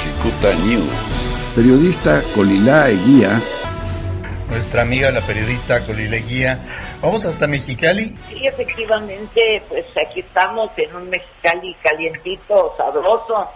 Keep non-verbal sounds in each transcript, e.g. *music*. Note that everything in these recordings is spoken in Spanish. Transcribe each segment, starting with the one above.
Cicuta News. Periodista Colilá Eguía. Nuestra amiga la periodista Colilá Eguía. Vamos hasta Mexicali. Sí, efectivamente, pues aquí estamos en un Mexicali calientito, sabroso.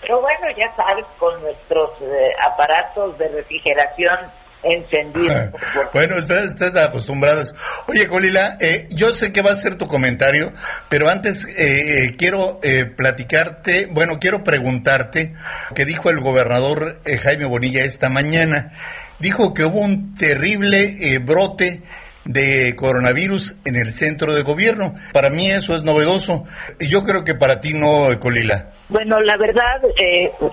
Pero bueno, ya sabes, con nuestros eh, aparatos de refrigeración encendido. *laughs* bueno, estás, acostumbradas. Oye, Colila, eh, yo sé que va a ser tu comentario, pero antes eh, eh, quiero platicarte, bueno, quiero preguntarte qué dijo el gobernador Jaime Bonilla esta mañana. Dijo que hubo un terrible brote de coronavirus en el centro de gobierno. Para mí eso es novedoso. Yo creo que para ti no, Colila. Bueno, la verdad, pues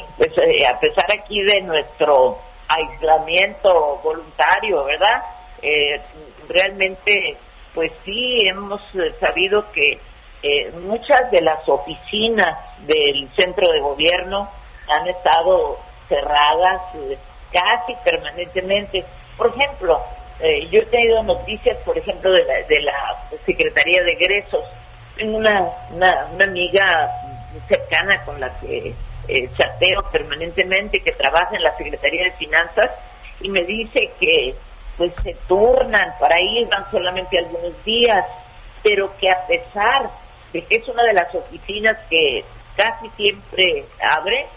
a pesar aquí de nuestro aislamiento voluntario, ¿verdad? Eh, realmente, pues sí, hemos eh, sabido que eh, muchas de las oficinas del centro de gobierno han estado cerradas casi permanentemente. Por ejemplo, yo he tenido noticias, por ejemplo, de la, de la Secretaría de Egresos. Tengo una, una amiga cercana con la que eh, chateo permanentemente, que trabaja en la Secretaría de Finanzas, y me dice que pues se turnan para ir, van solamente algunos días, pero que a pesar de que es una de las oficinas que casi siempre abre,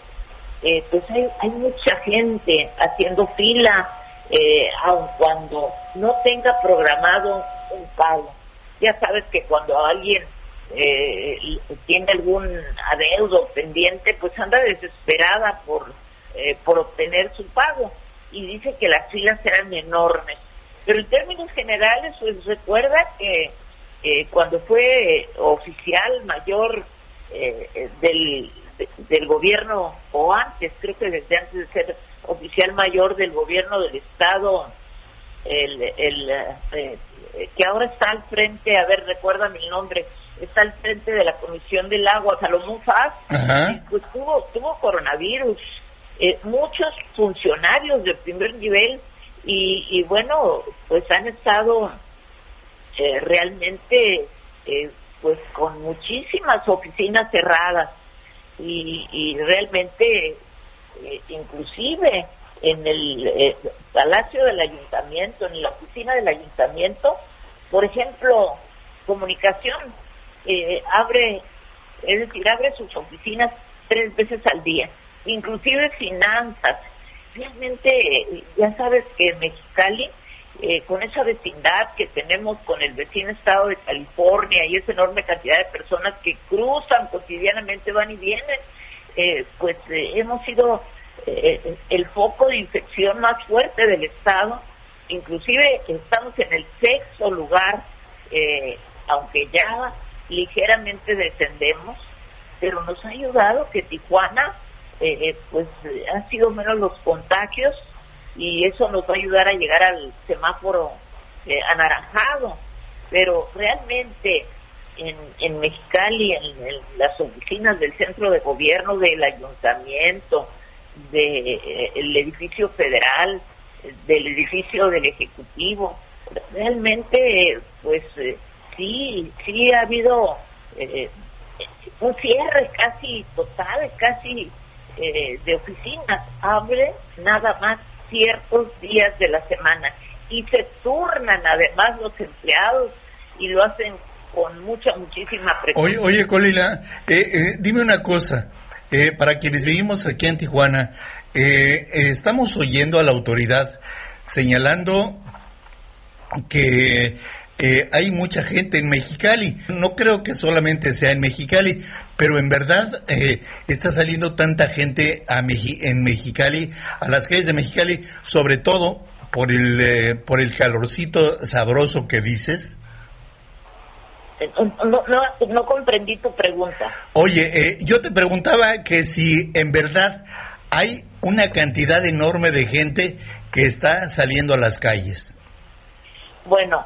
eh, pues hay, hay mucha gente haciendo fila, eh, aun cuando no tenga programado un pago. Ya sabes que cuando alguien eh, tiene algún adeudo pendiente, pues anda desesperada por, eh, por obtener su pago y dice que las filas eran enormes. Pero en términos generales, pues recuerda que cuando fue oficial mayor eh, del, del gobierno, o antes, creo que desde antes de ser oficial mayor del gobierno del Estado, el, el eh, que ahora está al frente, a ver, recuérdame el nombre, está al frente de la Comisión del Agua, Salomón Faz, pues tuvo, tuvo coronavirus. Eh, muchos funcionarios de primer nivel y, bueno, pues han estado eh, realmente eh, pues con muchísimas oficinas cerradas. Y, y realmente inclusive en el Palacio del Ayuntamiento, en la oficina del Ayuntamiento, por ejemplo, comunicación eh, abre, es decir, abre sus oficinas tres veces al día, inclusive finanzas. Realmente, ya sabes que Mexicali, eh, con esa vecindad que tenemos con el vecino estado de California y esa enorme cantidad de personas que cruzan cotidianamente, van y vienen, eh, pues hemos sido el foco de infección más fuerte del estado. Inclusive estamos en el sexto lugar, aunque ya ligeramente descendemos, pero nos ha ayudado que Tijuana, eh, eh pues han sido menos los contagios y eso nos va a ayudar a llegar al semáforo eh, anaranjado. Pero realmente en, en Mexicali, en, las oficinas del centro de gobierno, del ayuntamiento, del de, el edificio federal, del edificio del ejecutivo, realmente pues eh, sí, sí ha habido eh, un cierre casi total, casi eh, de oficinas. Abre nada más ciertos días de la semana y se turnan además los empleados y lo hacen con mucha, muchísima precaución. Oye, oye Colila, eh, dime una cosa, para quienes vivimos aquí en Tijuana, estamos oyendo a la autoridad señalando que eh, hay mucha gente en Mexicali. No creo que solamente sea en Mexicali, pero en verdad eh, está saliendo tanta gente a en Mexicali, a las calles de Mexicali, sobre todo por el, eh, por el calorcito sabroso que dices. No, no, no comprendí tu pregunta. Oye, yo te preguntaba que si en verdad hay una cantidad enorme de gente que está saliendo a las calles. Bueno,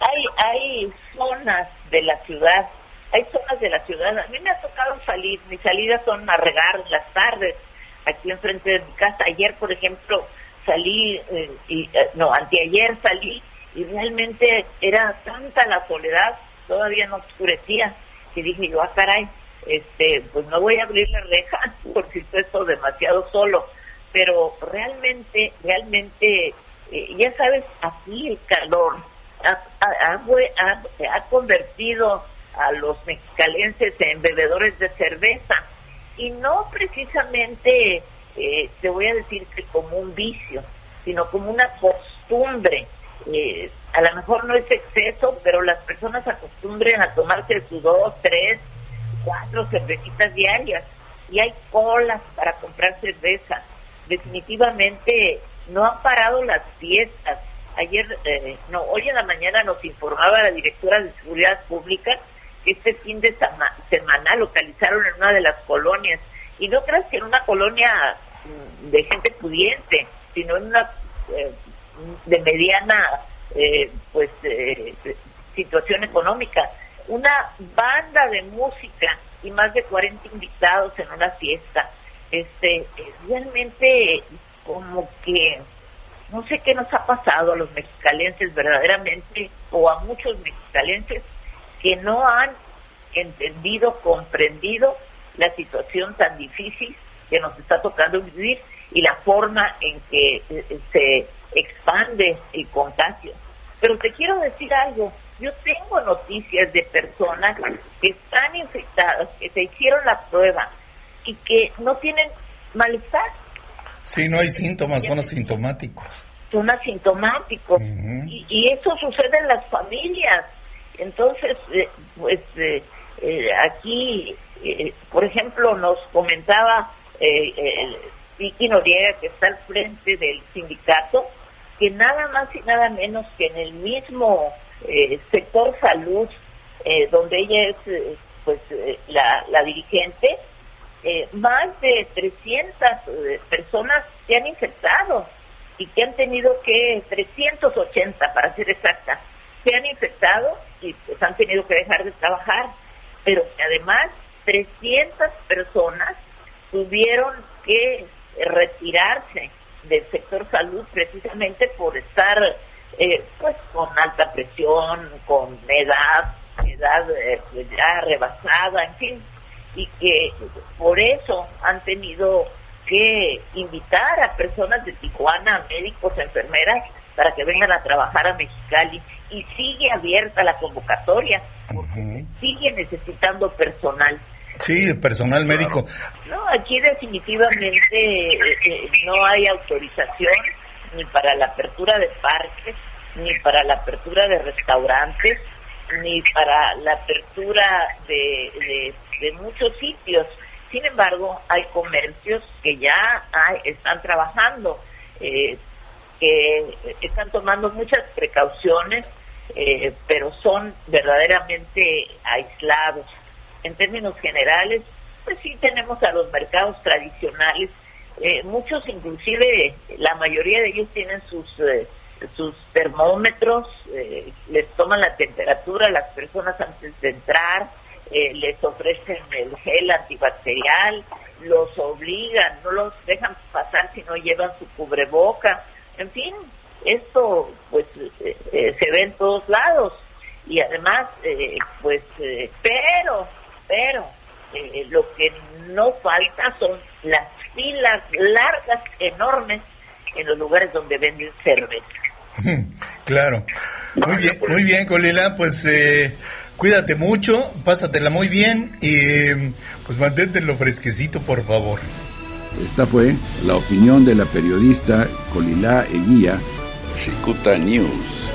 hay, hay zonas de la ciudad, hay zonas de la ciudad. A mí me ha tocado salir, mis salidas son a regar las tardes, aquí enfrente de mi casa. Ayer, por ejemplo, salí, eh, y, eh, no, anteayer salí y realmente era tanta la soledad, todavía no oscurecía, que dije yo, ah, caray, este, pues no voy a abrir la reja *laughs* por si esto demasiado solo, pero realmente, realmente, eh, ya sabes, aquí el calor ha, convertido a los mexicalenses en bebedores de cerveza y no precisamente, eh, te voy a decir que como un vicio, sino como una costumbre. Eh, a lo mejor no es exceso, pero las personas acostumbren a tomarse sus dos, tres, cuatro cervecitas diarias y hay colas para comprar cerveza. Definitivamente no han parado las fiestas. Ayer, eh, no, hoy en la mañana nos informaba la directora de Seguridad Pública que este fin de semana localizaron en una de las colonias, y no creas que en una colonia mm, de gente pudiente, sino en una eh, de mediana eh, pues situación económica, una banda de música y más de 40 invitados en una fiesta. Este, realmente como que no sé qué nos ha pasado a los mexicalenses verdaderamente o a muchos mexicalenses que no han entendido, comprendido la situación tan difícil que nos está tocando vivir y la forma en que eh, se expande el contagio. Pero te quiero decir algo, yo tengo noticias de personas que están infectadas, que se hicieron la prueba y que no tienen malestar. Sí, no hay síntomas, son asintomáticos. Son asintomáticos. y, eso sucede en las familias. Entonces, eh, pues eh, eh, aquí, por ejemplo, nos comentaba eh, Vicky Noriega, que está al frente del sindicato, que nada más y nada menos que en el mismo eh, sector salud, eh, donde ella es eh, pues la, la, dirigente, más de 300 personas se han infectado y que han tenido que, 380 para ser exacta, se han infectado y pues han tenido que dejar de trabajar, pero además 300 personas tuvieron que retirarse del sector salud precisamente por estar eh, pues con alta presión, con edad, edad eh, ya rebasada, en fin, y que por eso han tenido que invitar a personas de Tijuana, médicos, enfermeras, para que vengan a trabajar a Mexicali y sigue abierta la convocatoria, porque sigue necesitando personal. Sí, personal médico. No, aquí definitivamente eh, eh, no hay autorización ni para la apertura de parques, ni para la apertura de restaurantes, ni para la apertura de, de, muchos sitios. Sin embargo, hay comercios que ya están trabajando, eh, que están tomando muchas precauciones, pero son verdaderamente aislados en términos generales, pues sí tenemos a los mercados tradicionales, eh, muchos inclusive, la mayoría de ellos tienen sus, eh, sus termómetros, eh, les toman la temperatura a las personas antes de entrar, les ofrecen el gel antibacterial, los obligan, no los dejan pasar si no llevan su cubreboca, en fin, esto pues se ve en todos lados y además pues pero pero eh, lo que no falta son las filas largas, enormes, en los lugares donde venden cerveza. *laughs* Claro. Muy bien, muy bien, Colila, pues eh, cuídate mucho, pásatela muy bien y pues lo fresquecito, por favor. Esta fue la opinión de la periodista Colilá Eguía. Cicuta News.